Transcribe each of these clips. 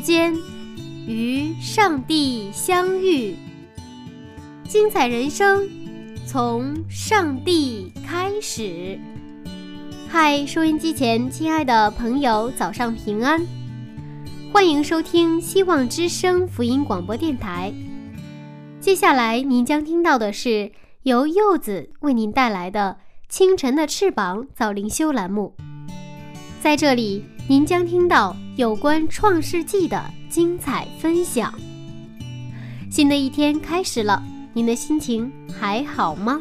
间与上帝相遇，精彩人生从上帝开始。嗨，收音机前亲爱的朋友，早上平安，欢迎收听希望之声福音广播电台。接下来您将听到的是由柚子为您带来的《清晨的翅膀》早灵修栏目，在这里。您将听到有关《创世纪》的精彩分享。新的一天开始了，您的心情还好吗？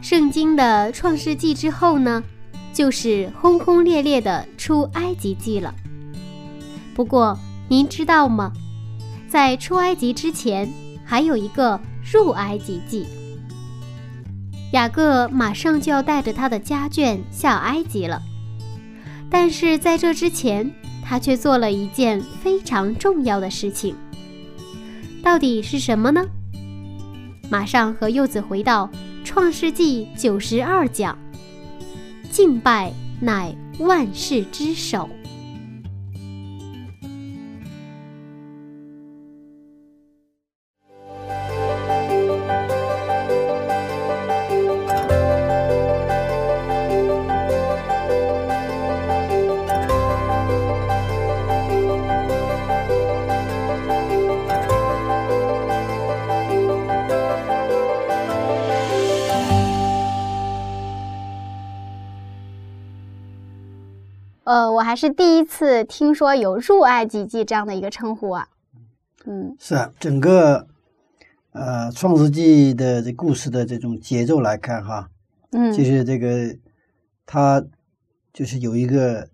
圣经的《创世纪》之后呢，就是轰轰烈烈的《出埃及记》了。不过，您知道吗？在出埃及之前，还有一个。入埃及记，雅各马上就要带着他的家眷下埃及了，但是在这之前，他却做了一件非常重要的事情。到底是什么呢？马上和柚子回到创世纪九十二讲，敬拜乃万事之首。是第一次听说有入埃及记这样的一个称呼啊。嗯，是啊，整个呃创世纪的这故事的这种节奏来看哈，嗯，就是这个它就是有一个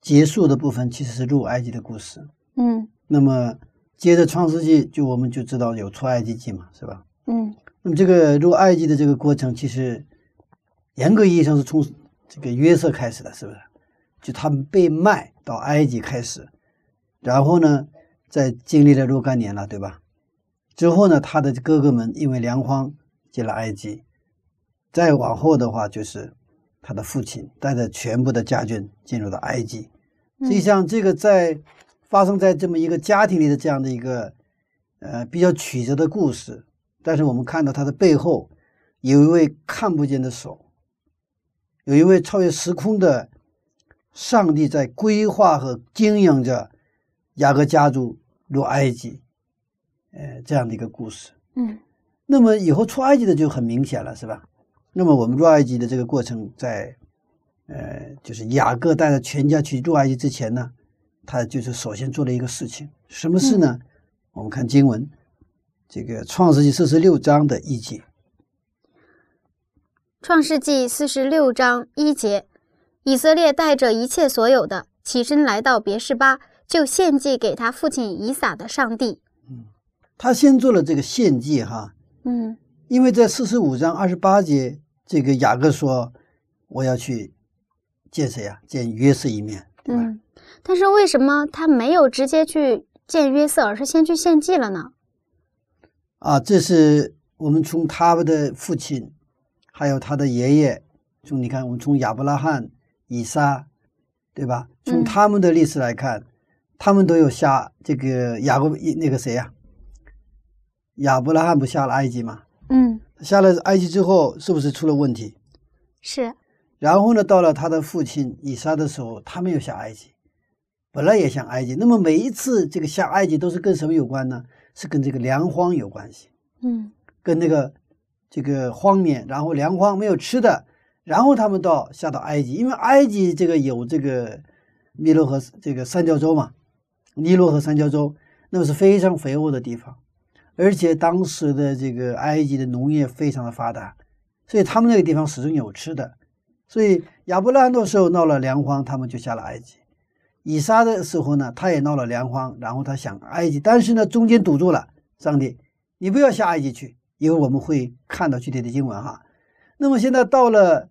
结束的部分，其实是入埃及的故事。嗯，那么接着创世纪就我们就知道有出埃及记嘛，是吧？嗯，那么这个入埃及的这个过程，其实严格意义上是从这个约瑟开始的，是不是？就他们被卖到埃及开始，然后呢，在经历了若干年了，对吧？之后呢，他的哥哥们因为粮荒进了埃及，再往后的话，就是他的父亲带着全部的家眷进入到埃及。实际上，这个在发生在这么一个家庭里的这样的一个呃比较曲折的故事，但是我们看到它的背后有一位看不见的手，有一位超越时空的。上帝在规划和经营着雅各家族入埃及，呃，这样的一个故事。嗯，那么以后出埃及的就很明显了，是吧？那么我们入埃及的这个过程，在呃，就是雅各带着全家去入埃及之前呢，他就是首先做了一个事情，什么事呢？我们看经文，这个创世纪四十六章的一节。创世纪四十六章一节。以色列带着一切所有的起身来到别是巴，就献祭给他父亲以撒的上帝。嗯，他先做了这个献祭哈。嗯，因为在四十五章二十八节，这个雅各说：“我要去见谁呀？见约瑟一面，嗯？”但是为什么他没有直接去见约瑟，而是先去献祭了呢？啊，这是我们从他们的父亲，还有他的爷爷，从你看，我们从亚伯拉罕。以撒，对吧？从他们的历史来看，他们都有下这个雅各那个谁呀？亚伯拉罕不下了埃及吗？嗯，下了埃及之后，是不是出了问题？是。然后呢，到了他的父亲以撒的时候，他们又下埃及，本来也想埃及。那么每一次这个下埃及都是跟什么有关呢？是跟这个粮荒有关系。嗯，跟那个这个荒年，然后粮荒没有吃的。然后他们到下到埃及，因为埃及这个有这个尼罗河这个三角洲嘛，尼罗河三角洲，那么是非常肥沃的地方，而且当时的这个埃及的农业非常的发达，所以他们那个地方始终有吃的。所以亚伯拉罕的时候闹了粮荒，他们就下了埃及；以撒的时候呢，他也闹了粮荒，然后他想埃及，但是呢中间堵住了，上帝，你不要下埃及去，因为我们会看到具体的经文哈。那么现在到了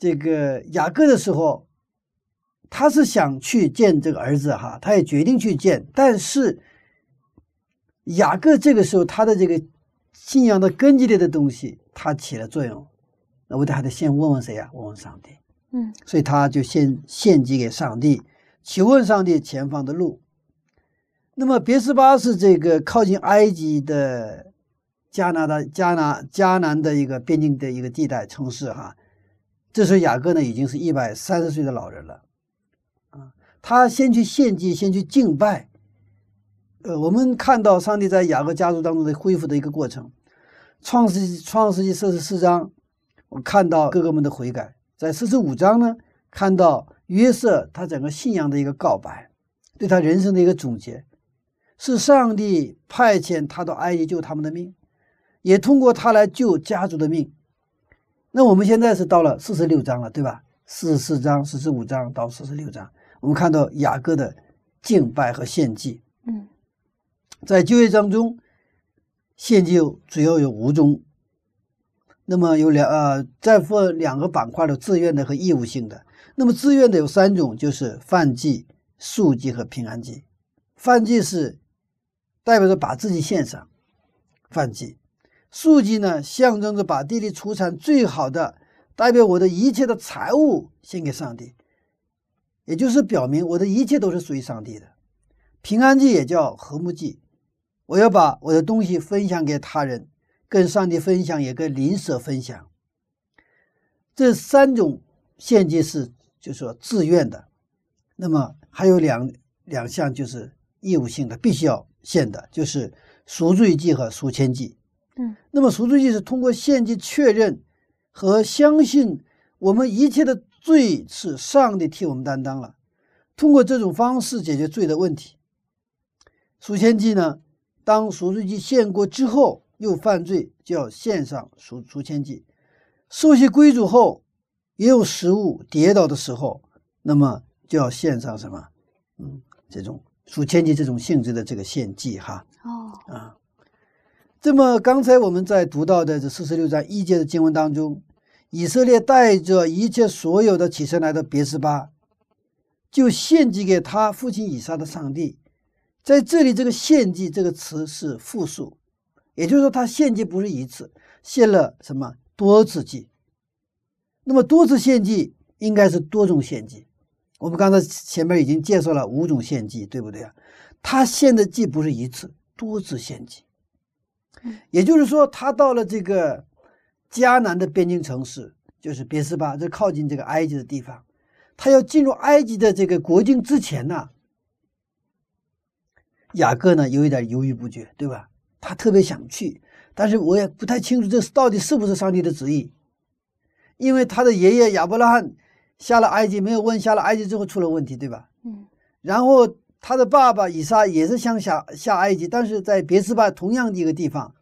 这个雅各的时候，他是想去见这个儿子哈，他也决定去见。但是雅各这个时候他的这个信仰的根基类的东西，他起了作用。那我得还得先问问谁呀？问问上帝。嗯，所以他就先献祭给上帝，求问上帝前方的路。那么别斯巴是这个靠近埃及的。加拿大、加拿、加南的一个边境的一个地带城市，哈，这时候雅各呢已经是一百三十岁的老人了，啊，他先去献祭，先去敬拜，呃，我们看到上帝在雅各家族当中的恢复的一个过程，创世纪创世纪四十四章，我看到哥哥们的悔改，在四十五章呢，看到约瑟他整个信仰的一个告白，对他人生的一个总结，是上帝派遣他到埃及救他们的命。也通过他来救家族的命。那我们现在是到了四十六章了，对吧？四十四章、四十五章到四十六章，我们看到雅各的敬拜和献祭。嗯，在旧约当中，献祭主要有五种。那么有两呃，再分两个板块的自愿的和义务性的。那么自愿的有三种，就是犯祭、素祭和平安祭。犯祭是代表着把自己献上，犯祭。数据呢，象征着把地里出产最好的，代表我的一切的财物献给上帝，也就是表明我的一切都是属于上帝的。平安祭也叫和睦祭，我要把我的东西分享给他人，跟上帝分享，也跟邻舍分享。这三种献祭是，就说自愿的。那么还有两两项就是义务性的，必须要献的，就是赎罪祭和赎愆祭。嗯，那么赎罪祭是通过献祭确认和相信我们一切的罪是上帝替我们担当了，通过这种方式解决罪的问题。赎愆祭呢，当赎罪祭献过之后又犯罪，就要献上赎赎愆祭。受洗归主后也有食物跌倒的时候，那么就要献上什么？嗯，这种赎愆祭这种性质的这个献祭哈。哦，啊。这么刚才我们在读到的这四十六章一节的经文当中，以色列带着一切所有的起身来到别斯巴，就献祭给他父亲以撒的上帝。在这里，这个“献祭”这个词是复数，也就是说，他献祭不是一次，献了什么多次祭。那么多次献祭应该是多种献祭。我们刚才前面已经介绍了五种献祭，对不对啊？他献的祭不是一次，多次献祭。也就是说，他到了这个迦南的边境城市，就是别斯巴，这靠近这个埃及的地方。他要进入埃及的这个国境之前呢，雅各呢有一点犹豫不决，对吧？他特别想去，但是我也不太清楚这到底是不是上帝的旨意，因为他的爷爷亚伯拉罕下了埃及，没有问下了埃及之后出了问题，对吧？嗯，然后。他的爸爸以撒也是想下下埃及，但是在别斯巴同样的一个地方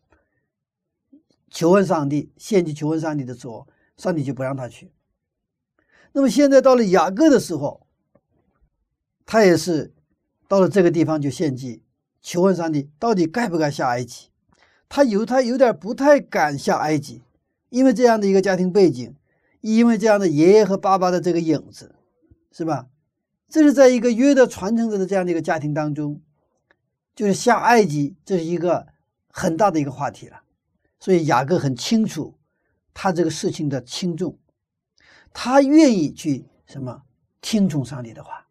求问上帝，献祭求问上帝的时候，上帝就不让他去。那么现在到了雅各的时候，他也是到了这个地方就献祭求问上帝，到底该不该下埃及？他有他有点不太敢下埃及，因为这样的一个家庭背景，因为这样的爷爷和爸爸的这个影子，是吧？这是在一个约的传承者的这样的一个家庭当中，就是下埃及，这是一个很大的一个话题了。所以雅各很清楚他这个事情的轻重，他愿意去什么听从上帝的话。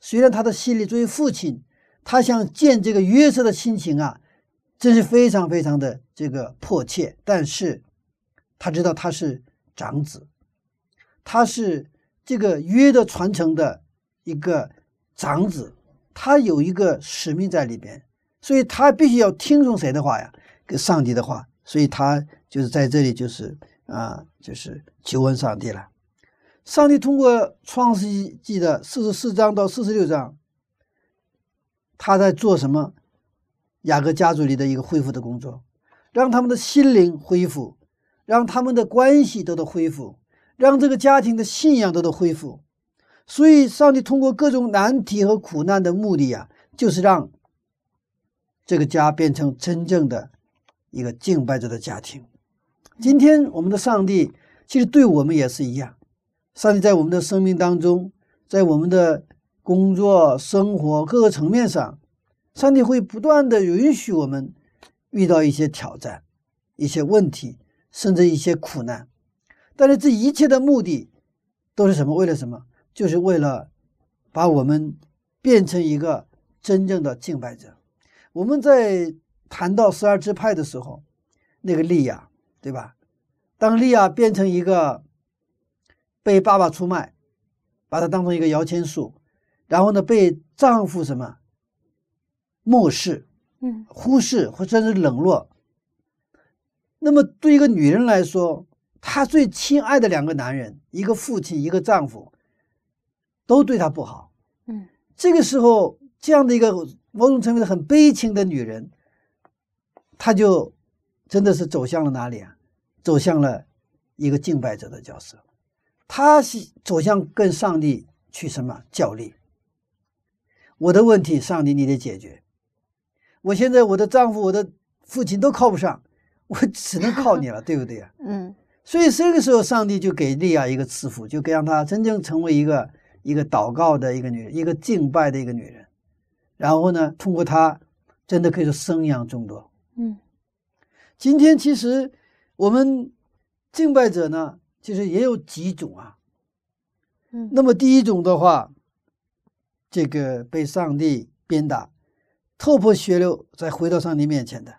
虽然他的心里作为父亲，他想见这个约瑟的心情啊，真是非常非常的这个迫切。但是他知道他是长子，他是这个约的传承的。一个长子，他有一个使命在里边，所以他必须要听从谁的话呀？跟上帝的话，所以他就是在这里，就是啊，就是求问上帝了。上帝通过创世纪的四十四章到四十六章，他在做什么？雅各家族里的一个恢复的工作，让他们的心灵恢复，让他们的关系得到恢复，让这个家庭的信仰得到恢复。所以，上帝通过各种难题和苦难的目的啊，就是让这个家变成真正的一个敬拜者的家庭。今天，我们的上帝其实对我们也是一样。上帝在我们的生命当中，在我们的工作、生活各个层面上，上帝会不断的允许我们遇到一些挑战、一些问题，甚至一些苦难。但是这一切的目的都是什么？为了什么？就是为了把我们变成一个真正的敬拜者。我们在谈到十二支派的时候，那个利亚，对吧？当利亚变成一个。被爸爸出卖，把她当成一个摇钱树，然后呢，被丈夫什么漠视，嗯，忽视或者是冷落。那么对一个女人来说，她最亲爱的两个男人，一个父亲，一个丈夫，都对她不好，嗯，这个时候，这样的一个某种程度很悲情的女人，她就真的是走向了哪里啊？走向了一个敬拜者的角色。她是走向跟上帝去什么较力？我的问题，上帝你得解决。我现在我的丈夫、我的父亲都靠不上，我只能靠你了，对不对啊？嗯。所以这个时候，上帝就给利亚一个赐福，就给让她真正成为一个一个祷告的一个女人，一个敬拜的一个女人。然后呢，通过她，真的可以说生养众多。嗯。今天其实我们敬拜者呢。其实也有几种啊，嗯，那么第一种的话，这个被上帝鞭打，头破血流再回到上帝面前的，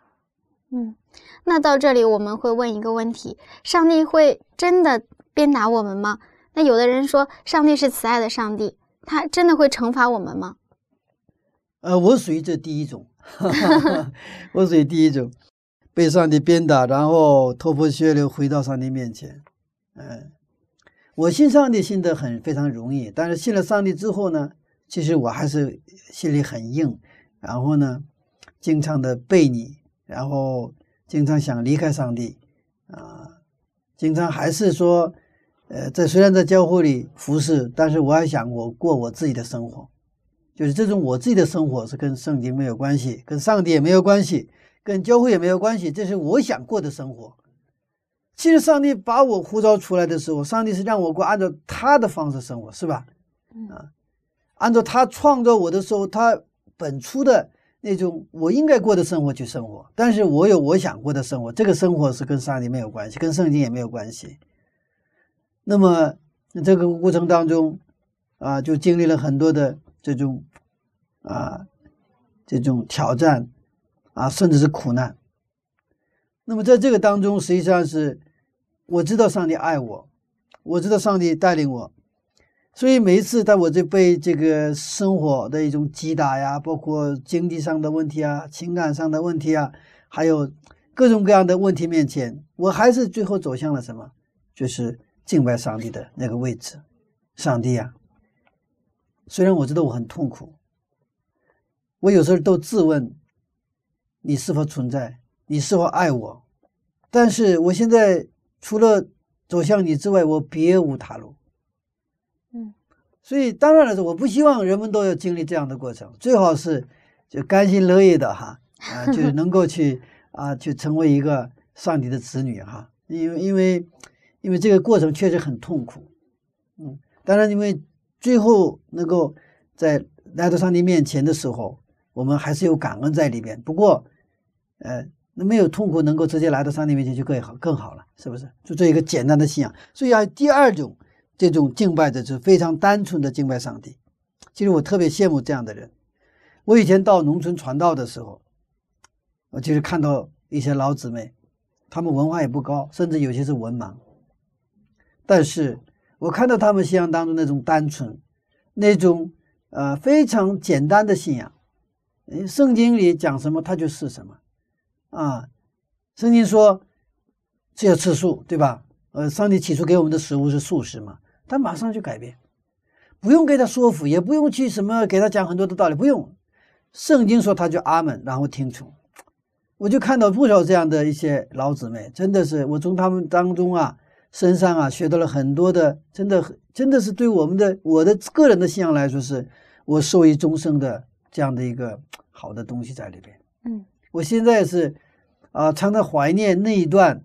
嗯，那到这里我们会问一个问题：上帝会真的鞭打我们吗？那有的人说，上帝是慈爱的上帝，他真的会惩罚我们吗？呃，我属于这第一种，我属于第一种，被上帝鞭打，然后头破血流回到上帝面前。嗯，我信上帝信得很非常容易，但是信了上帝之后呢，其实我还是心里很硬，然后呢，经常的背你，然后经常想离开上帝，啊，经常还是说，呃，在虽然在教会里服侍，但是我还想我过我自己的生活，就是这种我自己的生活是跟圣经没有关系，跟上帝也没有关系，跟教会也没有关系，这是我想过的生活。其实上帝把我呼召出来的时候，上帝是让我过按照他的方式生活，是吧？啊，按照他创造我的时候，他本初的那种我应该过的生活去生活。但是我有我想过的生活，这个生活是跟上帝没有关系，跟圣经也没有关系。那么这个过程当中，啊，就经历了很多的这种啊这种挑战啊，甚至是苦难。那么在这个当中，实际上是我知道上帝爱我，我知道上帝带领我，所以每一次在我这被这个生活的一种击打呀，包括经济上的问题啊、情感上的问题啊，还有各种各样的问题面前，我还是最后走向了什么？就是敬拜上帝的那个位置。上帝啊，虽然我知道我很痛苦，我有时候都自问：你是否存在？你是否爱我？但是我现在除了走向你之外，我别无他路。嗯，所以当然了，我不希望人们都要经历这样的过程，最好是就甘心乐意的哈啊，就 能够去啊，去成为一个上帝的子女哈。因为因为因为这个过程确实很痛苦。嗯，当然，因为最后能够在来到上帝面前的时候，我们还是有感恩在里边。不过，呃。那没有痛苦，能够直接来到上帝面前就更好，更好了，是不是？就这一个简单的信仰。所以啊，第二种这种敬拜者是非常单纯的敬拜上帝。其实我特别羡慕这样的人。我以前到农村传道的时候，我就是看到一些老姊妹，他们文化也不高，甚至有些是文盲。但是我看到他们信仰当中那种单纯，那种呃非常简单的信仰。圣经里讲什么，他就是什么。啊，圣经说，这要吃素，对吧？呃，上帝起初给我们的食物是素食嘛，他马上就改变，不用给他说服，也不用去什么给他讲很多的道理，不用。圣经说他就阿门，然后听从。我就看到不少这样的一些老姊妹，真的是我从他们当中啊身上啊学到了很多的，真的真的是对我们的我的个人的信仰来说，是我受益终生的这样的一个好的东西在里边。嗯，我现在是啊，常常怀念那一段，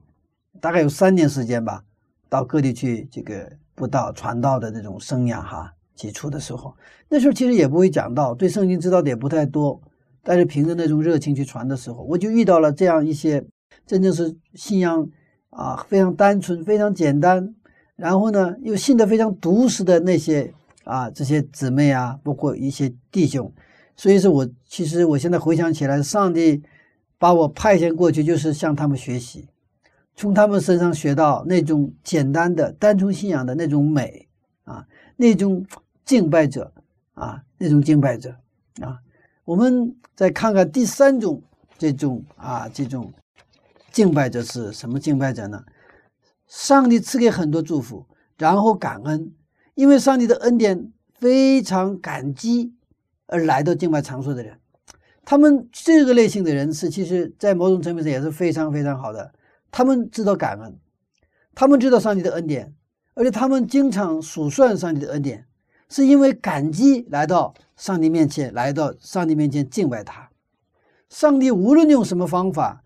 大概有三年时间吧，到各地去这个布道传道的那种生涯哈，起初的时候，那时候其实也不会讲道，对圣经知道的也不太多。但是凭着那种热情去传的时候，我就遇到了这样一些真正是信仰啊非常单纯、非常简单，然后呢又信得非常笃实的那些啊这些姊妹啊，包括一些弟兄。所以说我其实我现在回想起来，上帝把我派遣过去，就是向他们学习，从他们身上学到那种简单的、单纯信仰的那种美啊，那种敬拜者啊，那种敬拜者啊。我们再看看第三种这种啊这种敬拜者是什么敬拜者呢？上帝赐给很多祝福，然后感恩，因为上帝的恩典非常感激而来到敬拜场所的人，他们这个类型的人是其实在某种层面上也是非常非常好的。他们知道感恩，他们知道上帝的恩典，而且他们经常数算上帝的恩典。是因为感激来到上帝面前，来到上帝面前敬拜他。上帝无论用什么方法，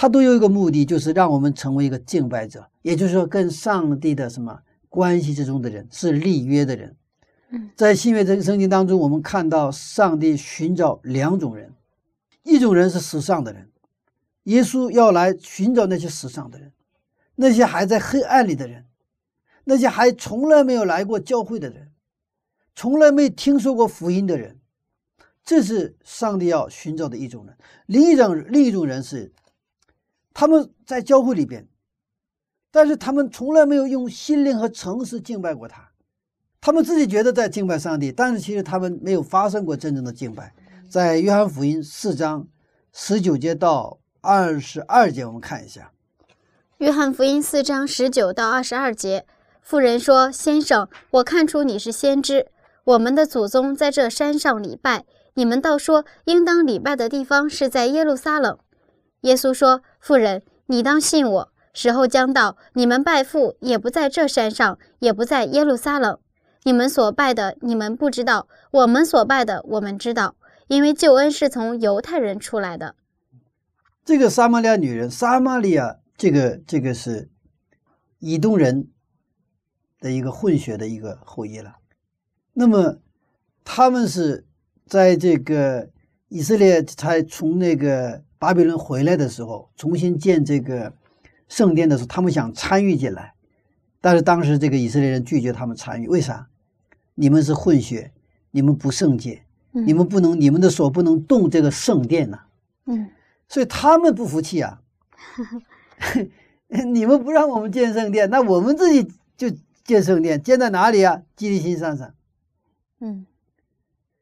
他都有一个目的，就是让我们成为一个敬拜者，也就是说，跟上帝的什么关系之中的人是立约的人。在新约圣圣经当中，我们看到上帝寻找两种人，一种人是时尚的人，耶稣要来寻找那些时尚的人，那些还在黑暗里的人。那些还从来没有来过教会的人，从来没听说过福音的人，这是上帝要寻找的一种人。另一种另一种人是，他们在教会里边，但是他们从来没有用心灵和诚实敬拜过他。他们自己觉得在敬拜上帝，但是其实他们没有发生过真正的敬拜。在约翰福音四章十九节到二十二节，我们看一下。约翰福音四章十九到二十二节。妇人说：“先生，我看出你是先知。我们的祖宗在这山上礼拜，你们倒说应当礼拜的地方是在耶路撒冷。”耶稣说：“妇人，你当信我，时候将到，你们拜父也不在这山上，也不在耶路撒冷。你们所拜的，你们不知道；我们所拜的，我们知道，因为救恩是从犹太人出来的。”这个撒玛利亚女人，撒玛利亚，这个这个是以东人。的一个混血的一个后裔了，那么他们是在这个以色列才从那个巴比伦回来的时候，重新建这个圣殿的时候，他们想参与进来，但是当时这个以色列人拒绝他们参与，为啥？你们是混血，你们不圣洁，你们不能，你们的手不能动这个圣殿呐。嗯，所以他们不服气啊，你们不让我们建圣殿，那我们自己就。建圣殿建在哪里啊？基利心山上。嗯，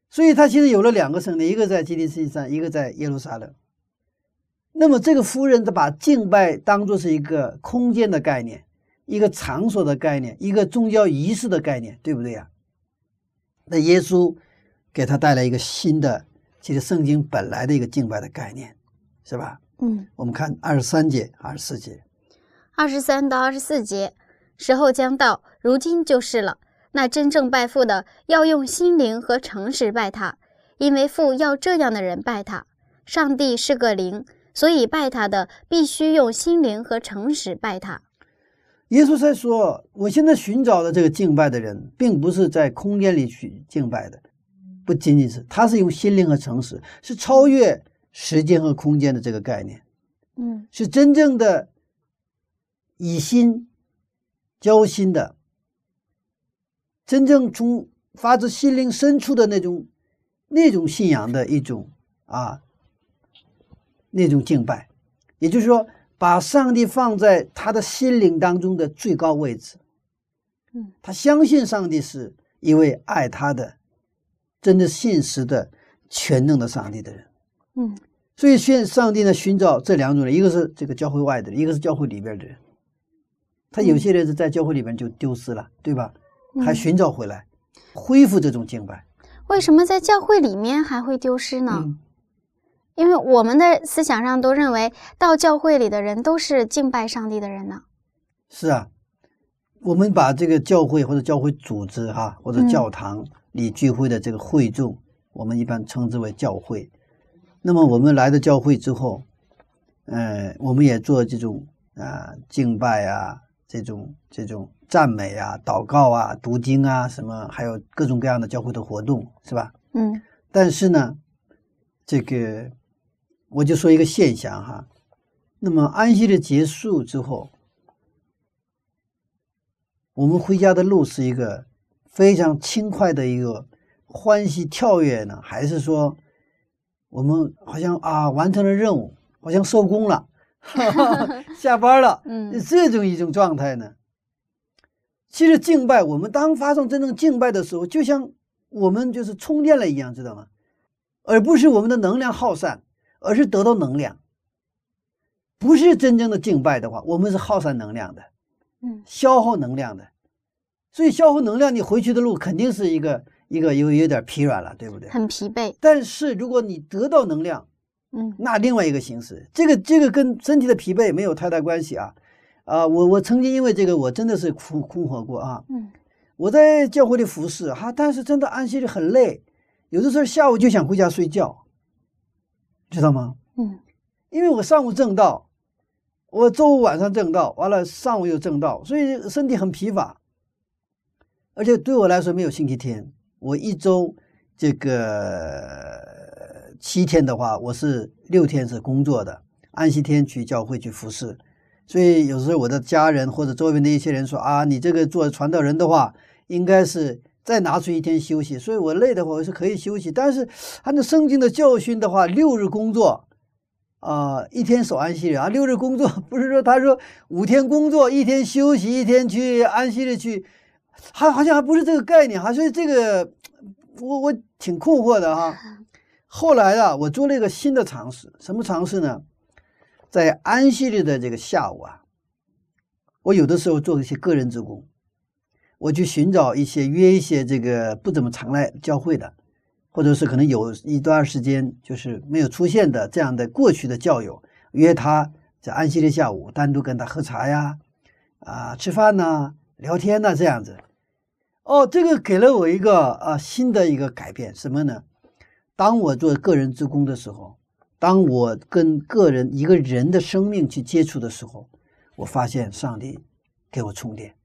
所以他其实有了两个圣殿，一个在基利心山，一个在耶路撒冷。那么这个夫人，她把敬拜当做是一个空间的概念，一个场所的概念，一个宗教仪式的概念，对不对呀？那耶稣给他带来一个新的，其实圣经本来的一个敬拜的概念，是吧？嗯，我们看二十三节、二十四节，二十三到二十四节。时候将到，如今就是了。那真正拜父的，要用心灵和诚实拜他，因为父要这样的人拜他。上帝是个灵，所以拜他的必须用心灵和诚实拜他。耶稣在说：“我现在寻找的这个敬拜的人，并不是在空间里去敬拜的，不仅仅是他是用心灵和诚实，是超越时间和空间的这个概念。嗯，是真正的以心。”交心的，真正从发自心灵深处的那种、那种信仰的一种啊，那种敬拜，也就是说，把上帝放在他的心灵当中的最高位置。嗯，他相信上帝是一位爱他的、真的信实的、全能的上帝的人。嗯，所以，现上帝呢，寻找这两种人，一个是这个教会外的人，一个是教会里边的人。他有些人是在教会里边就丢失了，对吧？还寻找回来，恢复这种敬拜。为什么在教会里面还会丢失呢？因为我们的思想上都认为，到教会里的人都是敬拜上帝的人呢。是啊，我们把这个教会或者教会组织哈，或者教堂里聚会的这个会众，我们一般称之为教会。那么我们来到教会之后，呃，我们也做这种啊敬拜啊，这种这种赞美啊、祷告啊、读经啊，什么还有各种各样的教会的活动，是吧？嗯。但是呢，这个。我就说一个现象哈，那么安息日结束之后，我们回家的路是一个非常轻快的一个欢喜跳跃呢，还是说我们好像啊完成了任务，好像收工了，下班了，嗯，这种一种状态呢？其实敬拜，我们当发生真正敬拜的时候，就像我们就是充电了一样，知道吗？而不是我们的能量耗散。而是得到能量，不是真正的敬拜的话，我们是耗散能量的，嗯，消耗能量的，所以消耗能量，你回去的路肯定是一个一个有有点疲软了，对不对？很疲惫。但是如果你得到能量，嗯，那另外一个形式，这个这个跟身体的疲惫没有太大关系啊，啊，我我曾经因为这个我真的是苦苦活过啊，嗯，我在教会里服侍哈，但是真的安息日很累，有的时候下午就想回家睡觉。知道吗？嗯，因为我上午正道，我周五晚上正道，完了上午又正道，所以身体很疲乏。而且对我来说没有星期天，我一周这个七天的话，我是六天是工作的，安息天去教会去服侍。所以有时候我的家人或者周边的一些人说啊，你这个做传道人的话，应该是。再拿出一天休息，所以我累的话我是可以休息。但是按照圣经的教训的话，六日工作，啊，一天守安息日啊。六日工作不是说他说五天工作一天休息一天去安息日去，还好像还不是这个概念哈。所以这个我我挺困惑的哈。后来啊，我做了一个新的尝试，什么尝试呢？在安息日的这个下午啊，我有的时候做一些个人职工。我去寻找一些约一些这个不怎么常来教会的，或者是可能有一段时间就是没有出现的这样的过去的教友，约他在安息日下午单独跟他喝茶呀，啊吃饭呐聊天呐这样子。哦，这个给了我一个啊新的一个改变，什么呢？当我做个人职工的时候，当我跟个人一个人的生命去接触的时候，我发现上帝给我充电。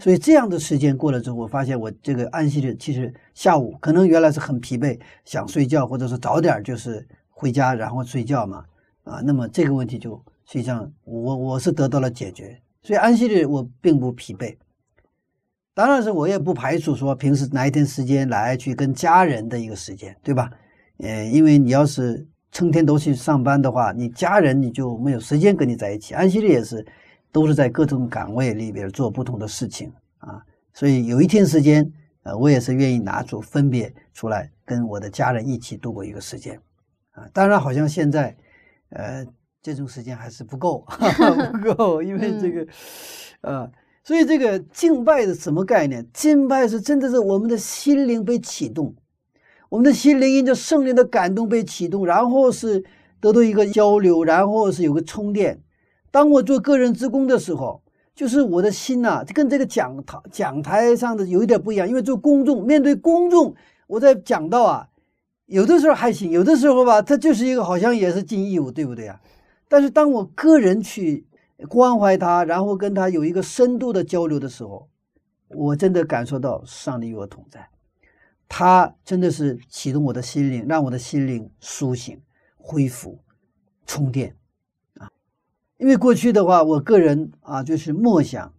所以这样的时间过了之后，我发现我这个安息日其实下午可能原来是很疲惫，想睡觉，或者是早点就是回家然后睡觉嘛，啊，那么这个问题就实际上我我是得到了解决，所以安息日我并不疲惫。当然是我也不排除说平时拿一天时间来去跟家人的一个时间，对吧？呃，因为你要是成天都去上班的话，你家人你就没有时间跟你在一起。安息日也是。都是在各种岗位里边做不同的事情啊，所以有一天时间，呃，我也是愿意拿出分别出来跟我的家人一起度过一个时间啊。当然，好像现在，呃，这种时间还是不够，不够，因为这个，呃，所以这个敬拜是什么概念？敬拜是真的是我们的心灵被启动，我们的心灵因着圣灵的感动被启动，然后是得到一个交流，然后是有个充电。当我做个人职工的时候，就是我的心呐，跟这个讲台讲台上的有一点不一样。因为做公众，面对公众，我在讲到啊，有的时候还行，有的时候吧，他就是一个好像也是尽义务，对不对啊？但是当我个人去关怀他，然后跟他有一个深度的交流的时候，我真的感受到上帝与我同在，他真的是启动我的心灵，让我的心灵苏醒、恢复、充电。因为过去的话，我个人啊，就是默想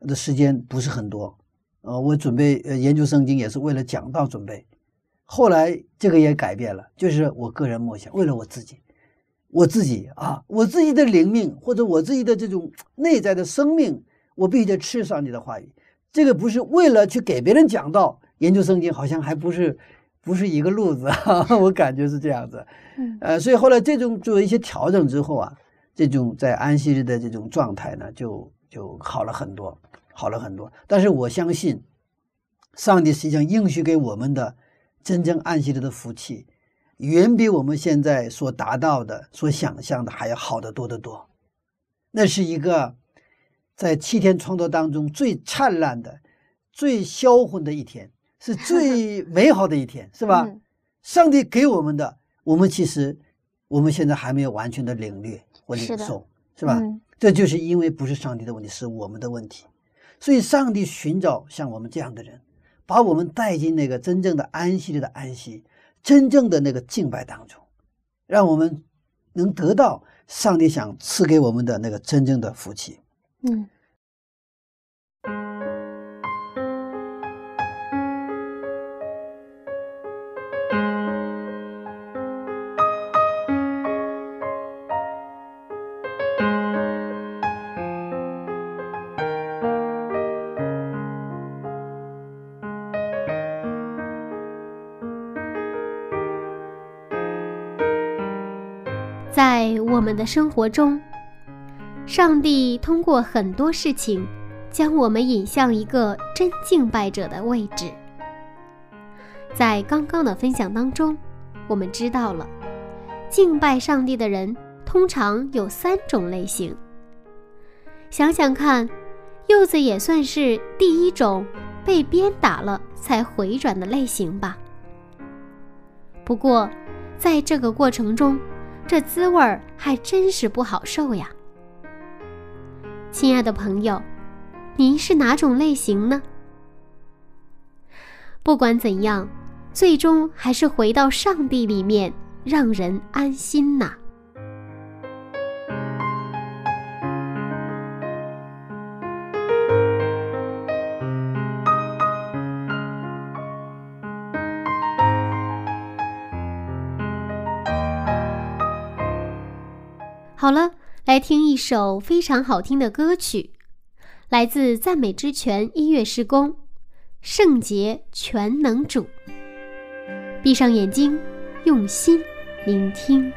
的时间不是很多，呃，我准备呃研究圣经也是为了讲道准备。后来这个也改变了，就是我个人默想，为了我自己，我自己啊，我自己的灵命或者我自己的这种内在的生命，我必须得吃上你的话语。这个不是为了去给别人讲道，研究圣经好像还不是不是一个路子，我感觉是这样子。呃，所以后来这种做一些调整之后啊。这种在安息日的这种状态呢，就就好了很多，好了很多。但是我相信，上帝实际上应许给我们的真正安息日的福气，远比我们现在所达到的、所想象的还要好得多得多。那是一个在七天创作当中最灿烂的、最销魂的一天，是最 美好的一天，是吧？上帝给我们的，我们其实我们现在还没有完全的领略或领受，是吧？这就是因为不是上帝的问题，是我们的问题。所以，上帝寻找像我们这样的人，把我们带进那个真正的安息里的安息，真正的那个敬拜当中，让我们能得到。上帝想赐给我们的那个真正的福气，嗯。们的生活中，上帝通过很多事情，将我们引向一个真敬拜者的位置。在刚刚的分享当中，我们知道了，敬拜上帝的人通常有三种类型。想想看，柚子也算是第一种被鞭打了才回转的类型吧。不过，在这个过程中，这滋味儿还真是不好受呀，亲爱的朋友，您是哪种类型呢？不管怎样，最终还是回到上帝里面，让人安心呐。好了，来听一首非常好听的歌曲，来自赞美之泉音乐施工，《圣洁全能主》。闭上眼睛，用心聆听。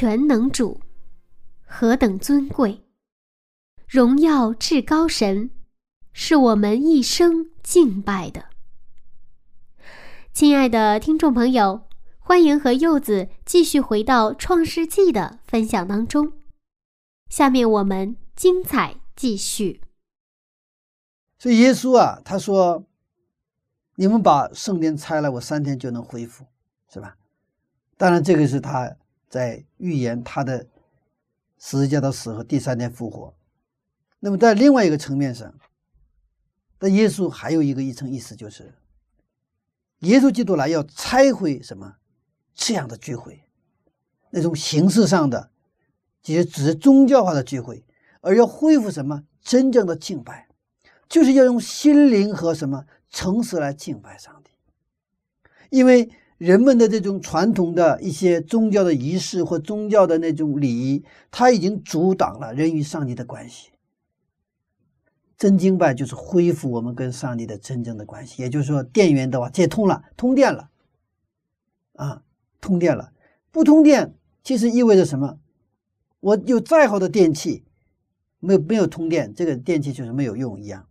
全能主，何等尊贵！荣耀至高神，是我们一生敬拜的。亲爱的听众朋友，欢迎和柚子继续回到《创世纪》的分享当中。下面我们精彩继续。所以耶稣啊，他说：“你们把圣殿拆了，我三天就能恢复，是吧？”当然，这个是他在预言他的十字架的死和第三天复活。那么，在另外一个层面上，那耶稣还有一个一层意思，就是耶稣基督来要拆毁什么这样的聚会，那种形式上的，其实只是宗教化的聚会，而要恢复什么真正的敬拜，就是要用心灵和什么诚实来敬拜上帝，因为。人们的这种传统的一些宗教的仪式或宗教的那种礼仪，它已经阻挡了人与上帝的关系。真经拜就是恢复我们跟上帝的真正的关系，也就是说，电源的话接通了，通电了，啊，通电了。不通电，其实意味着什么？我有再好的电器，没有没有通电，这个电器就是没有用一样。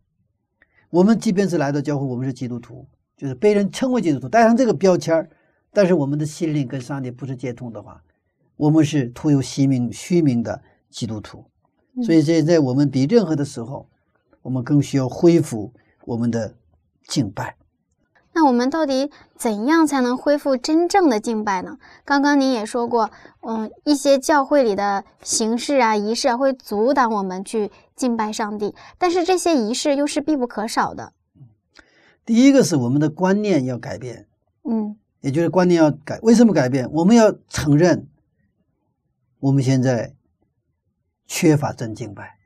我们即便是来到教会，我们是基督徒，就是被人称为基督徒，带上这个标签儿。但是我们的心灵跟上帝不是接通的话，我们是徒有虚名、虚名的基督徒。所以在在我们比任何的时候，我们更需要恢复我们的敬拜。那我们到底怎样才能恢复真正的敬拜呢？刚刚您也说过，嗯，一些教会里的形式啊、仪式啊，会阻挡我们去敬拜上帝。但是这些仪式又是必不可少的。第一个是我们的观念要改变。嗯。也就是观念要改，为什么改变？我们要承认，我们现在缺乏真敬拜。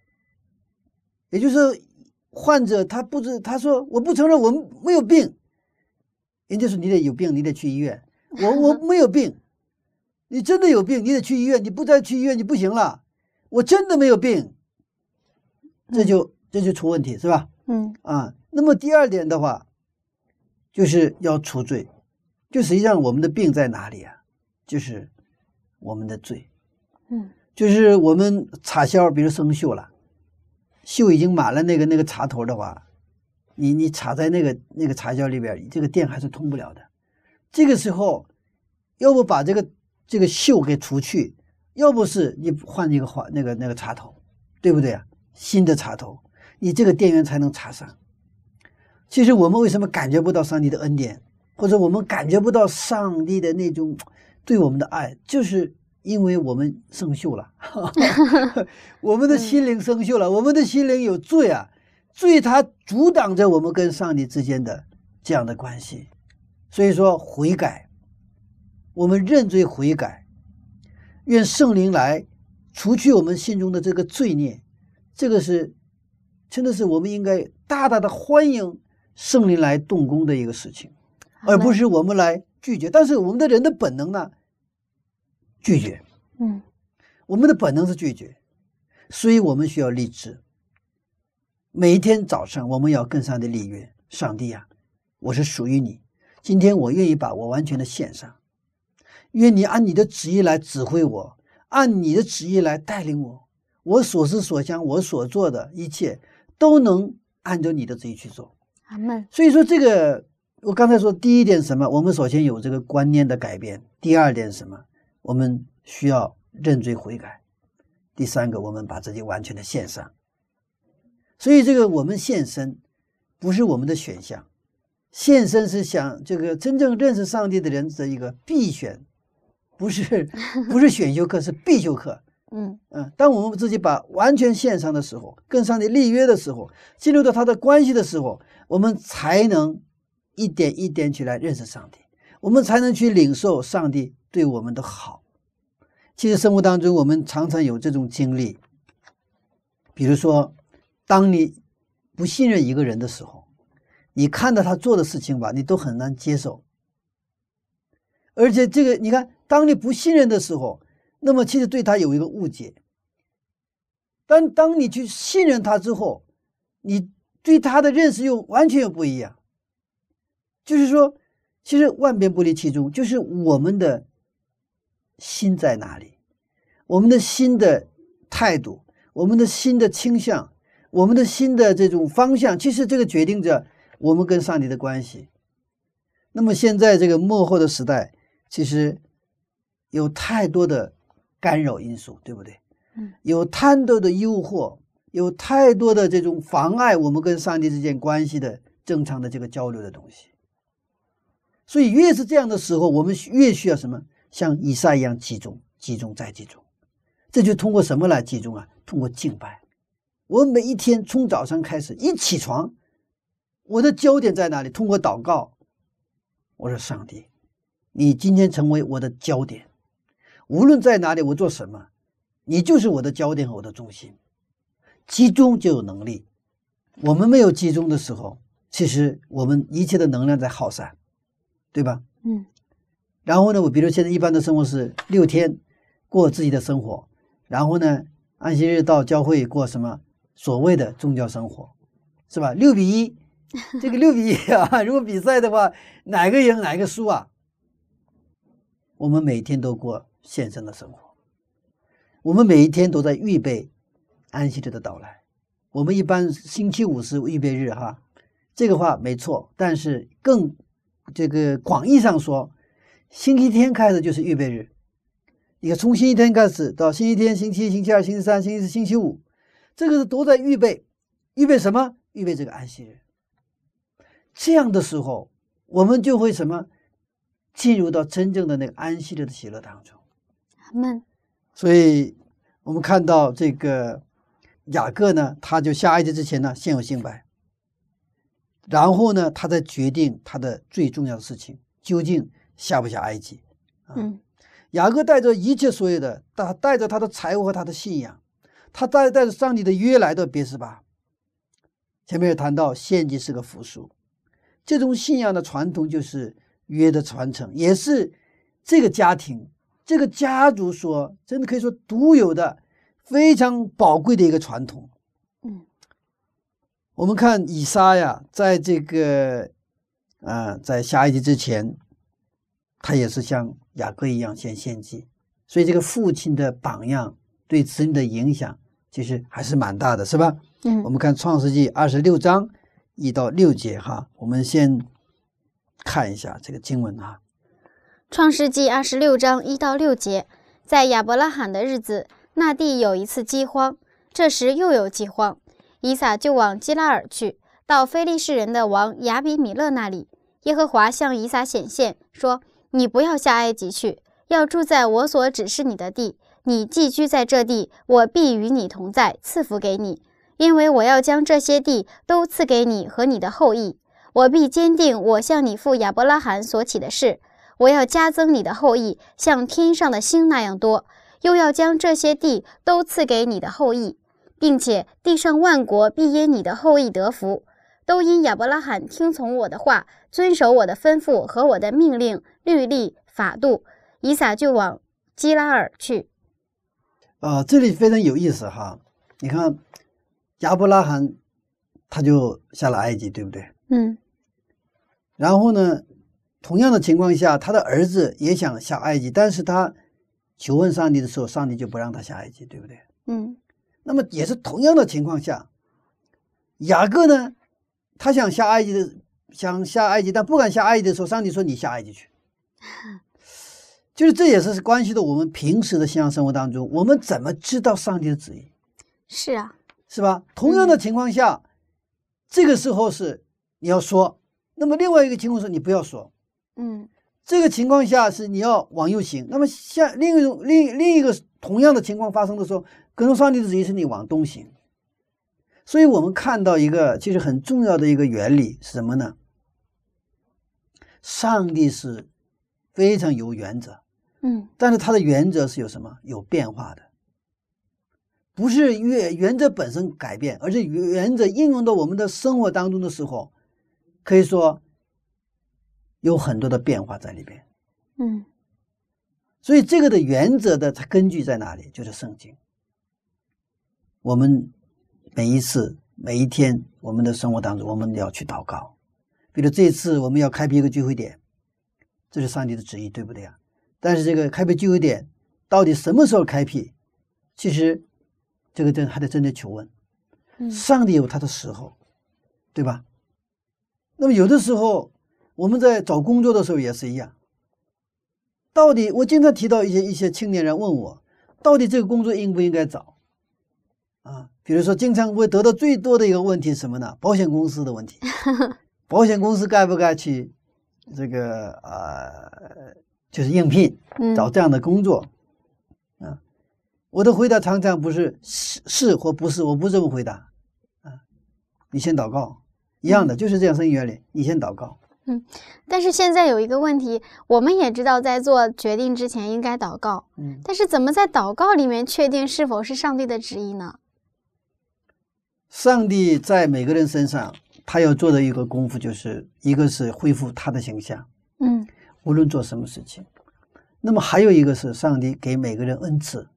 也就是患者他不知他说我不承认我没有病，人家说你得有病，你得去医院。我 我没有病，你真的有病，你得去医院。你不再去医院，你不行了。我真的没有病，这就这就出问题是吧？嗯啊。那么第二点的话，就是要除罪。就实际上我们的病在哪里啊？就是我们的罪，嗯，就是我们插销，比如生锈了，锈已经满了那个那个插头的话，你你插在那个那个插销里边，这个电还是通不了的。这个时候，要不把这个这个锈给除去，要不是你换一个换那个那个插头，对不对啊？新的插头，你这个电源才能插上。其实我们为什么感觉不到上帝的恩典？或者我们感觉不到上帝的那种对我们的爱，就是因为我们生锈了，我们的心灵生锈了，我们的心灵有罪啊，罪它阻挡着我们跟上帝之间的这样的关系。所以说悔改，我们认罪悔改，愿圣灵来除去我们心中的这个罪孽，这个是真的是我们应该大大的欢迎圣灵来动工的一个事情。而不是我们来拒绝，但是我们的人的本能呢？拒绝，嗯，我们的本能是拒绝，所以我们需要立志。每一天早上，我们要跟上帝立约：上帝呀，我是属于你，今天我愿意把我完全的献上，愿你按你的旨意来指挥我，按你的旨意来带领我，我所思所想，我所做的一切都能按照你的旨意去做。阿门。所以说这个。我刚才说第一点什么？我们首先有这个观念的改变。第二点什么？我们需要认罪悔改。第三个，我们把自己完全的献上。所以这个我们献身不是我们的选项，献身是想这个真正认识上帝的人的一个必选，不是 不是选修课，是必修课。嗯嗯，当我们自己把完全献上的时候，跟上帝立约的时候，进入到他的关系的时候，我们才能。一点一点去来认识上帝，我们才能去领受上帝对我们的好。其实生活当中，我们常常有这种经历。比如说，当你不信任一个人的时候，你看到他做的事情吧，你都很难接受。而且这个，你看，当你不信任的时候，那么其实对他有一个误解。但当你去信任他之后，你对他的认识又完全又不一样。就是说，其实万变不离其宗，就是我们的心在哪里，我们的心的态度，我们的心的倾向，我们的心的这种方向，其实这个决定着我们跟上帝的关系。那么现在这个幕后的时代，其实有太多的干扰因素，对不对？嗯，有太多的诱惑，有太多的这种妨碍我们跟上帝之间关系的正常的这个交流的东西。所以越是这样的时候，我们越需要什么？像以撒一样集中、集中再集中。这就通过什么来集中啊？通过敬拜。我每一天从早上开始一起床，我的焦点在哪里？通过祷告。我说：“上帝，你今天成为我的焦点，无论在哪里，我做什么，你就是我的焦点和我的中心。集中就有能力。我们没有集中的时候，其实我们一切的能量在耗散，对吧？嗯。然后呢，我比如现在一般的生活是六天过自己的生活，然后呢，安息日到教会过什么所谓的宗教生活，是吧？六比一。”这个六比一啊，如果比赛的话，哪个赢哪个输啊？我们每天都过献身的生活，我们每一天都在预备安息日的到来。我们一般星期五是预备日哈，这个话没错。但是更这个广义上说，星期天开始就是预备日。你看，从星期天开始到星期天、星期一、星期二、星期三、星期四、星期五，这个是都在预备，预备什么？预备这个安息日。这样的时候，我们就会什么进入到真正的那个安息日的喜乐当中。们，所以我们看到这个雅各呢，他就下埃及之前呢，先有敬拜，然后呢，他再决定他的最重要的事情，究竟下不下埃及。嗯，雅各带着一切所有的，他带着他的财物和他的信仰，他带带着上帝的约来到别是巴。前面也谈到献祭是个附属。这种信仰的传统就是约的传承，也是这个家庭、这个家族所真的可以说独有的、非常宝贵的一个传统。嗯，我们看以撒呀，在这个啊，在下一集之前，他也是像雅各一样先献祭，所以这个父亲的榜样对子女的影响其实还是蛮大的，是吧？嗯，我们看创世纪二十六章。一到六节哈，我们先看一下这个经文啊，《创世纪》二十六章一到六节，在亚伯拉罕的日子，那地有一次饥荒，这时又有饥荒，以撒就往基拉尔去，到非利士人的王亚比米勒那里。耶和华向以撒显现，说：“你不要下埃及去，要住在我所指示你的地。你寄居在这地，我必与你同在，赐福给你。”因为我要将这些地都赐给你和你的后裔，我必坚定我向你父亚伯拉罕所起的誓，我要加增你的后裔，像天上的星那样多，又要将这些地都赐给你的后裔，并且地上万国必因你的后裔得福，都因亚伯拉罕听从我的话，遵守我的吩咐和我的命令、律例、法度。以撒就往基拉尔去。啊，这里非常有意思哈，你看。亚伯拉罕他就下了埃及，对不对？嗯。然后呢，同样的情况下，他的儿子也想下埃及，但是他求问上帝的时候，上帝就不让他下埃及，对不对？嗯。那么也是同样的情况下，雅各呢，他想下埃及的，想下埃及，但不敢下埃及的时候，上帝说：“你下埃及去。”就是这也是关系到我们平时的信仰生活当中，我们怎么知道上帝的旨意？是啊。是吧？同样的情况下，这个时候是你要说，那么另外一个情况是你不要说。嗯，这个情况下是你要往右行。那么下另一种另另一个同样的情况发生的时候，可能上帝的旨意是你往东行。所以我们看到一个其实很重要的一个原理是什么呢？上帝是非常有原则，嗯，但是他的原则是有什么？有变化的。不是原原则本身改变，而是原则应用到我们的生活当中的时候，可以说有很多的变化在里边。嗯，所以这个的原则的它根据在哪里？就是圣经。我们每一次每一天我们的生活当中，我们要去祷告。比如这次我们要开辟一个聚会点，这是上帝的旨意，对不对啊？但是这个开辟聚会点到底什么时候开辟，其实这个真还得真的求问。上帝有他的时候，对吧？那么有的时候我们在找工作的时候也是一样。到底我经常提到一些一些青年人问我，到底这个工作应不应该找？啊，比如说经常会得到最多的一个问题是什么呢？保险公司的问题，保险公司该不该去这个呃，就是应聘找这样的工作？啊，我的回答常常不是是是或不是，我不这么回答。啊，你先祷告，一样的就是这样，生意原理，你先祷告。嗯，但是现在有一个问题，我们也知道在做决定之前应该祷告。嗯，但是怎么在祷告里面确定是否是上帝的旨意呢？上帝在每个人身上，他要做的一个功夫，就是一个是恢复他的形象。嗯，无论做什么事情，那么还有一个是上帝给每个人恩赐，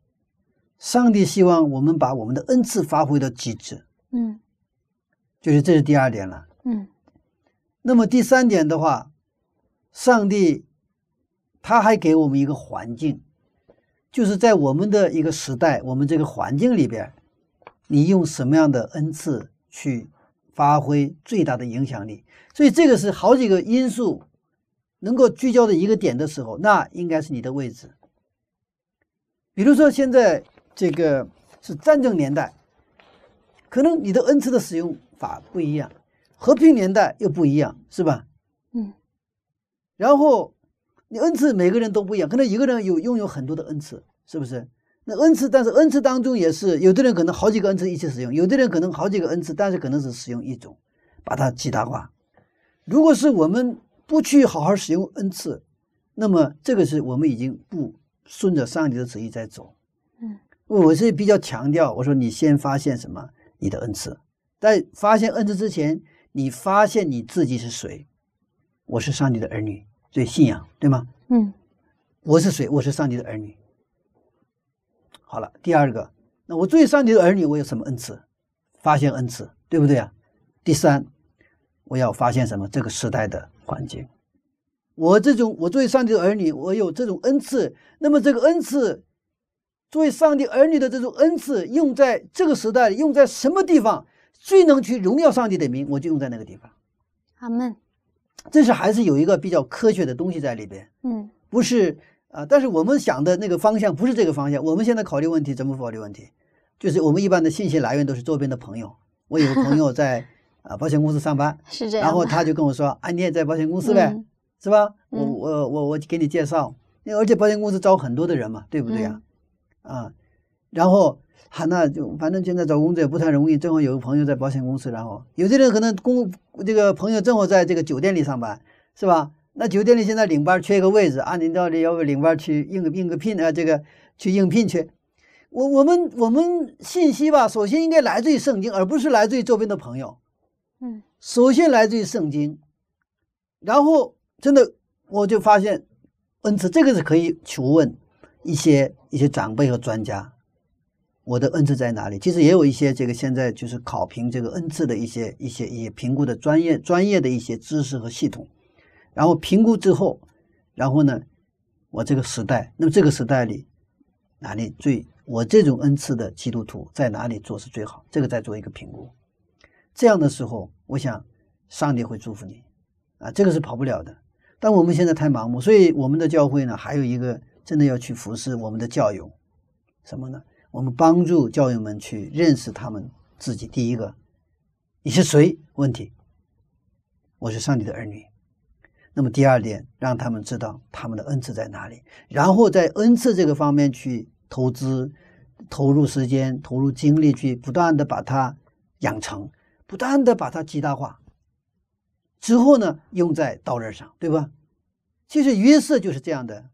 上帝希望我们把我们的恩赐发挥到极致。嗯，就是这是第二点了。嗯。那么第三点的话，上帝他还给我们一个环境，就是在我们的一个时代，我们这个环境里边，你用什么样的恩赐去发挥最大的影响力？所以这个是好几个因素能够聚焦的一个点的时候，那应该是你的位置。比如说现在这个是战争年代，可能你的恩赐的使用法不一样。和平年代又不一样，是吧？嗯。然后你恩赐每个人都不一样，可能一个人有拥有很多的恩赐，是不是？那恩赐，但是恩赐当中也是有的人可能好几个恩赐一起使用，有的人可能好几个恩赐，但是可能是使用一种，把它极大化。如果是我们不去好好使用恩赐，那么这个是我们已经不顺着上帝的旨意在走。嗯。我是比较强调，我说你先发现什么？你的恩赐，在发现恩赐之前。你发现你自己是谁？我是上帝的儿女，所以信仰对吗？嗯，我是谁？我是上帝的儿女。好了，第二个，那我作为上帝的儿女，我有什么恩赐？发现恩赐，对不对啊？第三，我要发现什么？这个时代的环境。我这种，我作为上帝的儿女，我有这种恩赐。那么这个恩赐，作为上帝儿女的这种恩赐，用在这个时代，用在什么地方？最能去荣耀上帝的名，我就用在那个地方。阿门。这是还是有一个比较科学的东西在里边。嗯，不是啊，但是我们想的那个方向不是这个方向。我们现在考虑问题怎么考虑问题？就是我们一般的信息来源都是周边的朋友。我有个朋友在啊 保险公司上班，是这样。然后他就跟我说：“啊，你也在保险公司呗，是吧？我我我我给你介绍。而且保险公司招很多的人嘛，对不对呀？啊，然后。”哈，那就反正现在找工作也不太容易。正好有个朋友在保险公司，然后有些人可能工这个朋友正好在这个酒店里上班，是吧？那酒店里现在领班缺一个位置啊，你到底要不领班去应个应个聘啊？这个去应聘去？我我们我们信息吧，首先应该来自于圣经，而不是来自于周边的朋友。嗯，首先来自于圣经，然后真的我就发现恩赐这个是可以求问一些一些长辈和专家。我的恩赐在哪里？其实也有一些这个现在就是考评这个恩赐的一些一些一些评估的专业专业的一些知识和系统，然后评估之后，然后呢，我这个时代，那么这个时代里哪里最我这种恩赐的基督徒在哪里做是最好？这个再做一个评估，这样的时候，我想上帝会祝福你啊，这个是跑不了的。但我们现在太盲目，所以我们的教会呢，还有一个真的要去服侍我们的教友，什么呢？我们帮助教友们去认识他们自己。第一个，你是谁？问题，我是上帝的儿女。那么第二点，让他们知道他们的恩赐在哪里，然后在恩赐这个方面去投资、投入时间、投入精力，去不断的把它养成，不断的把它极大化。之后呢，用在刀刃上，对吧？其实约瑟就是这样的。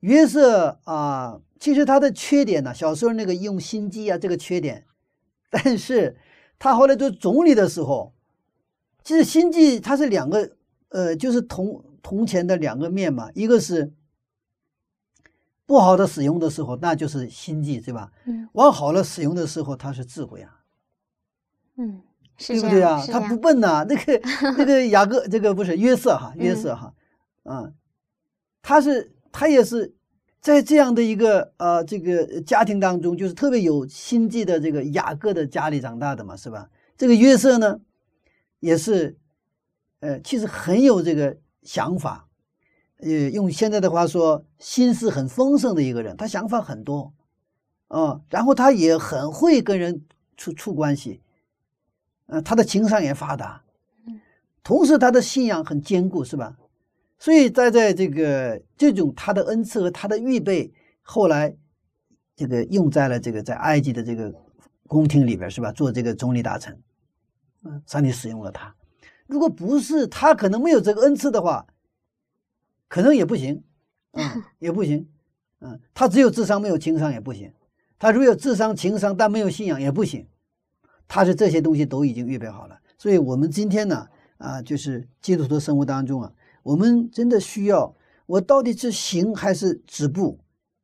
约瑟啊。其实他的缺点呢，小时候那个用心计啊，这个缺点，但是他后来做总理的时候，其实心计它是两个，呃，就是铜铜钱的两个面嘛，一个是不好的使用的时候，那就是心计，对吧？嗯。往好了使用的时候，他是智慧啊。嗯，对不对啊？他不笨呐，那个那个雅各，这个不是约瑟哈，约瑟哈，嗯，他是他也是。在这样的一个呃这个家庭当中，就是特别有心计的这个雅各的家里长大的嘛，是吧？这个约瑟呢，也是，呃，其实很有这个想法，呃，用现在的话说，心思很丰盛的一个人，他想法很多，啊，然后他也很会跟人处处关系，呃，他的情商也发达，同时他的信仰很坚固，是吧？所以在在这个这种他的恩赐和他的预备，后来这个用在了这个在埃及的这个宫廷里边，是吧？做这个总理大臣。嗯，上帝使用了他。如果不是他，可能没有这个恩赐的话，可能也不行，嗯，也不行，嗯，他只有智商没有情商也不行。他如果有智商、情商但没有信仰也不行。他是这些东西都已经预备好了。所以，我们今天呢，啊，就是基督徒生活当中啊，我们真的需要，我到底是行还是止步？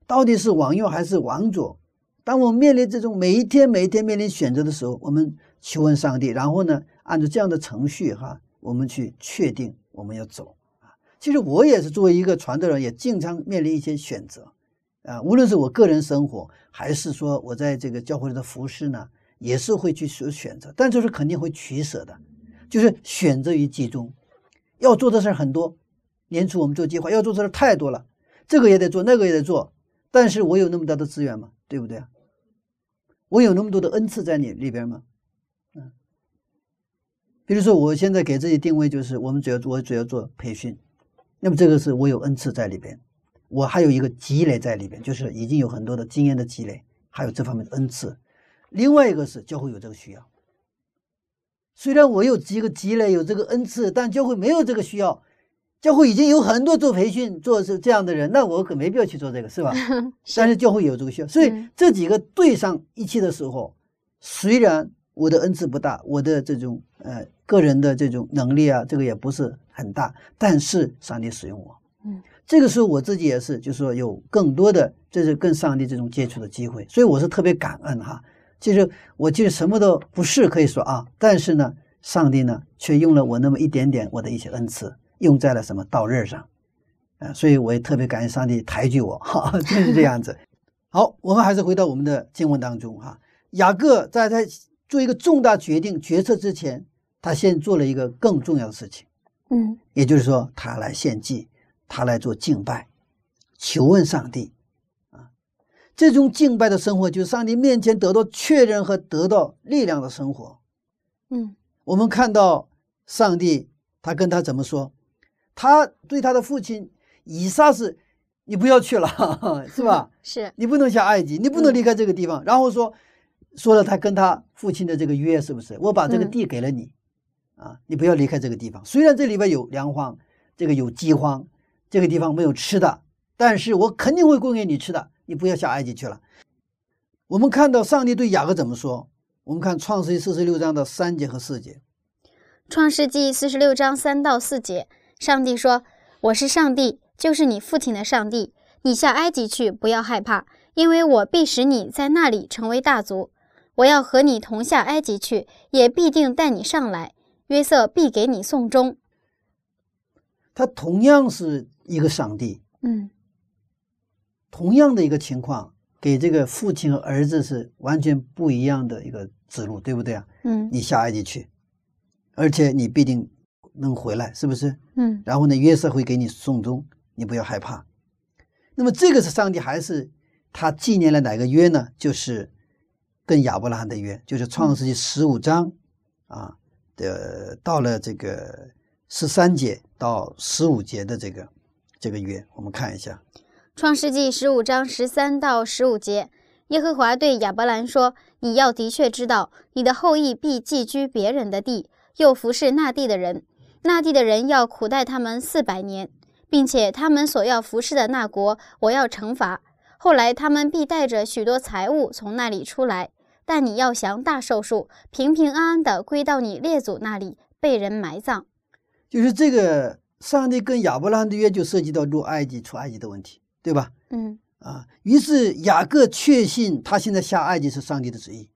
到底是往右还是往左？当我面临这种每一天、每一天面临选择的时候，我们。求问上帝，然后呢，按照这样的程序哈，我们去确定我们要走啊。其实我也是作为一个传道人，也经常面临一些选择啊。无论是我个人生活，还是说我在这个教会里的服饰呢，也是会去做选择，但就是肯定会取舍的，就是选择于其中。要做的事很多，年初我们做计划要做的事太多了，这个也得做，那个也得做，但是我有那么大的资源吗？对不对啊？我有那么多的恩赐在你里边吗？嗯比如说，我现在给自己定位就是，我们主要我主要做培训，那么这个是我有恩赐在里边，我还有一个积累在里边，就是已经有很多的经验的积累，还有这方面的恩赐。另外一个是教会有这个需要，虽然我有这个积累有这个恩赐，但教会没有这个需要，教会已经有很多做培训做是这样的人，那我可没必要去做这个，是吧？但是教会有这个需要，所以这几个对上一起的时候，虽然我的恩赐不大，我的这种呃。个人的这种能力啊，这个也不是很大，但是上帝使用我，嗯，这个时候我自己也是，就是说有更多的这是跟上帝这种接触的机会，所以我是特别感恩哈。其实我其实什么都不是可以说啊，但是呢，上帝呢却用了我那么一点点我的一些恩赐，用在了什么刀刃上，啊，所以我也特别感谢上帝抬举我，哈，就是这样子。好，我们还是回到我们的经文当中哈，雅各在他做一个重大决定决策之前。他先做了一个更重要的事情，嗯，也就是说，他来献祭，他来做敬拜，求问上帝，啊，这种敬拜的生活，就是上帝面前得到确认和得到力量的生活，嗯，我们看到上帝，他跟他怎么说？他对他的父亲以撒是，你不要去了，是吧？是你不能下埃及，你不能离开这个地方。然后说，说了他跟他父亲的这个约，是不是？我把这个地给了你。啊，你不要离开这个地方。虽然这里边有粮荒，这个有饥荒，这个地方没有吃的，但是我肯定会供应你吃的。你不要下埃及去了。我们看到上帝对雅各怎么说？我们看创世纪四十六章的三节和四节。创世纪四十六章三到四节，上帝说：“我是上帝，就是你父亲的上帝。你下埃及去，不要害怕，因为我必使你在那里成为大族。我要和你同下埃及去，也必定带你上来。”约瑟必给你送终。他同样是一个上帝，嗯，同样的一个情况，给这个父亲和儿子是完全不一样的一个指路，对不对啊？嗯，你下埃及去，而且你必定能回来，是不是？嗯，然后呢，约瑟会给你送终，你不要害怕。那么这个是上帝还是他纪念了哪个约呢？就是跟亚伯拉罕的约，就是创世纪十五章啊。的到了这个十三节到十五节的这个这个约，我们看一下《创世纪》十五章十三到十五节。耶和华对亚伯兰说：“你要的确知道，你的后裔必寄居别人的地，又服侍那地的人。那地的人要苦待他们四百年，并且他们所要服侍的那国，我要惩罚。后来他们必带着许多财物从那里出来。”但你要降大寿数，平平安安的归到你列祖那里，被人埋葬。就是这个上帝跟亚伯兰的约，就涉及到入埃及、出埃及的问题，对吧？嗯啊，于是雅各确信他现在下埃及是上帝的旨意，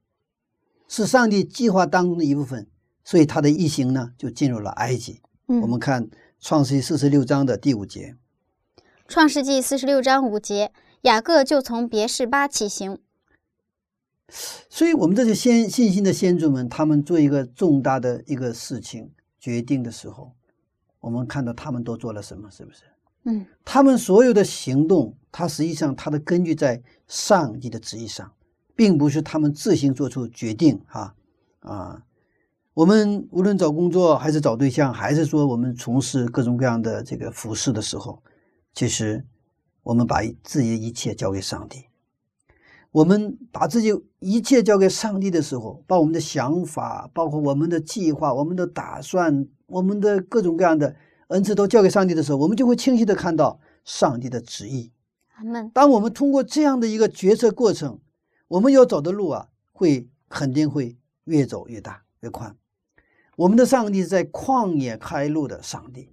是上帝计划当中的一部分，所以他的一行呢就进入了埃及。我们看创世纪四十六章的第五节。创世纪四十六章五节，雅各就从别是巴起行。所以，我们这些先信心的先祖们，他们做一个重大的一个事情决定的时候，我们看到他们都做了什么？是不是？嗯，他们所有的行动，它实际上它的根据在上帝的旨意上，并不是他们自行做出决定。哈啊，我们无论找工作，还是找对象，还是说我们从事各种各样的这个服饰的时候，其实我们把自己的一切交给上帝。我们把自己一切交给上帝的时候，把我们的想法，包括我们的计划、我们的打算、我们的各种各样的恩赐都交给上帝的时候，我们就会清晰的看到上帝的旨意。当我们通过这样的一个决策过程，我们要走的路啊，会肯定会越走越大、越宽。我们的上帝是在旷野开路的上帝，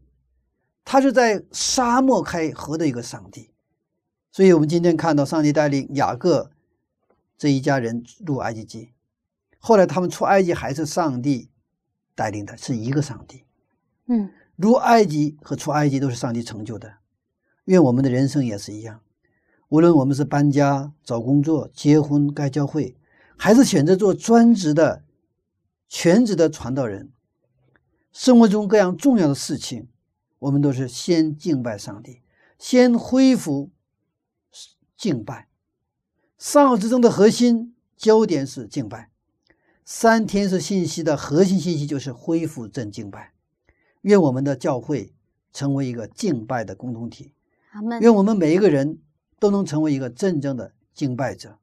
他是在沙漠开河的一个上帝。所以，我们今天看到上帝带领雅各。这一家人入埃及记，后来他们出埃及还是上帝带领的，是一个上帝。嗯，入埃及和出埃及都是上帝成就的。愿我们的人生也是一样，无论我们是搬家、找工作、结婚、盖教会，还是选择做专职的、全职的传道人，生活中各样重要的事情，我们都是先敬拜上帝，先恢复敬拜。上奥之中的核心焦点是敬拜，三天是信息的核心信息就是恢复正敬拜。愿我们的教会成为一个敬拜的共同体。阿门。愿我们每一个人都能成为一个真正的敬拜者，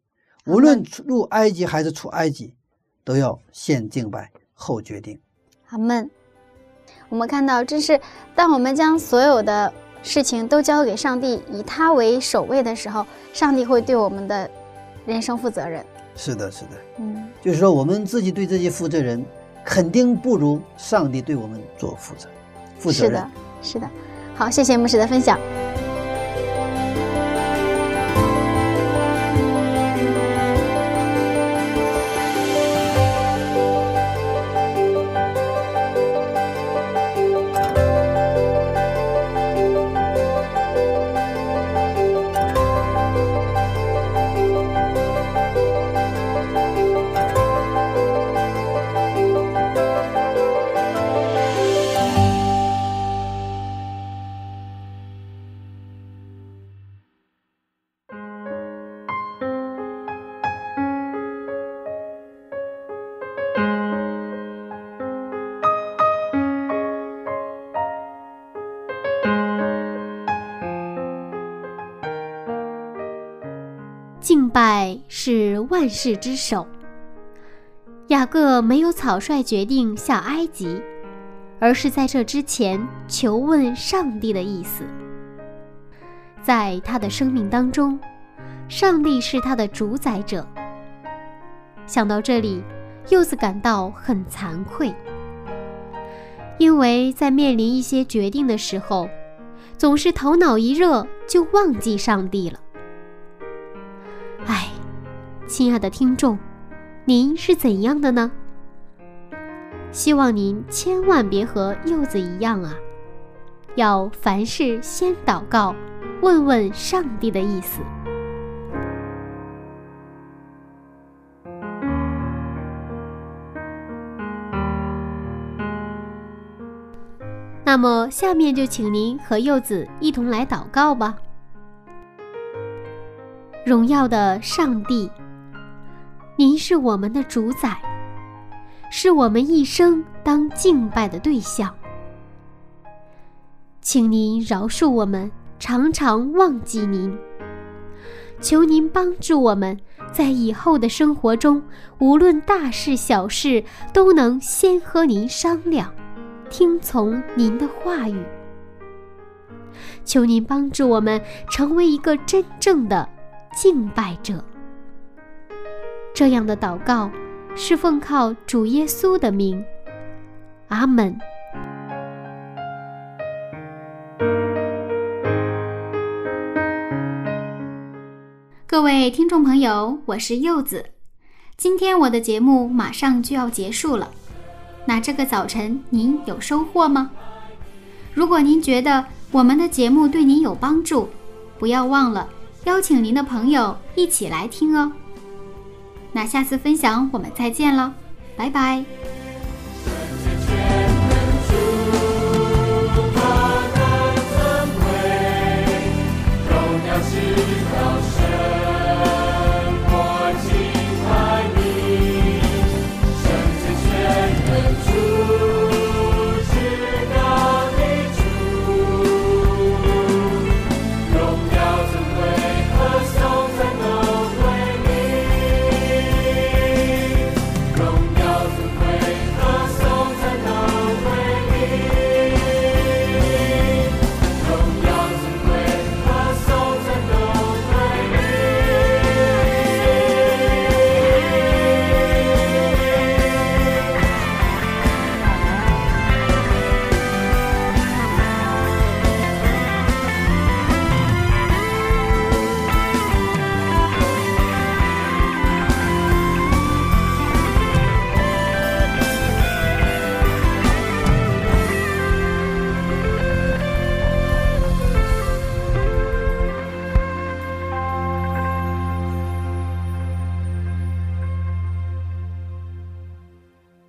无论入埃及还是出埃及，都要先敬拜后决定。阿门。我们看到，这是当我们将所有的事情都交给上帝，以他为首位的时候，上帝会对我们的。人生负责任，是的，是的，嗯，就是说我们自己对自己负责任，肯定不如上帝对我们做负责，负责任。是的，是的。好，谢谢牧师的分享。敬拜是万事之首。雅各没有草率决定下埃及，而是在这之前求问上帝的意思。在他的生命当中，上帝是他的主宰者。想到这里，柚子感到很惭愧，因为在面临一些决定的时候，总是头脑一热就忘记上帝了。亲爱的听众，您是怎样的呢？希望您千万别和柚子一样啊，要凡事先祷告，问问上帝的意思。那么，下面就请您和柚子一同来祷告吧。荣耀的上帝，您是我们的主宰，是我们一生当敬拜的对象。请您饶恕我们常常忘记您，求您帮助我们在以后的生活中，无论大事小事，都能先和您商量，听从您的话语。求您帮助我们成为一个真正的。敬拜者，这样的祷告是奉靠主耶稣的名，阿门。各位听众朋友，我是柚子，今天我的节目马上就要结束了，那这个早晨您有收获吗？如果您觉得我们的节目对您有帮助，不要忘了。邀请您的朋友一起来听哦。那下次分享我们再见了，拜拜。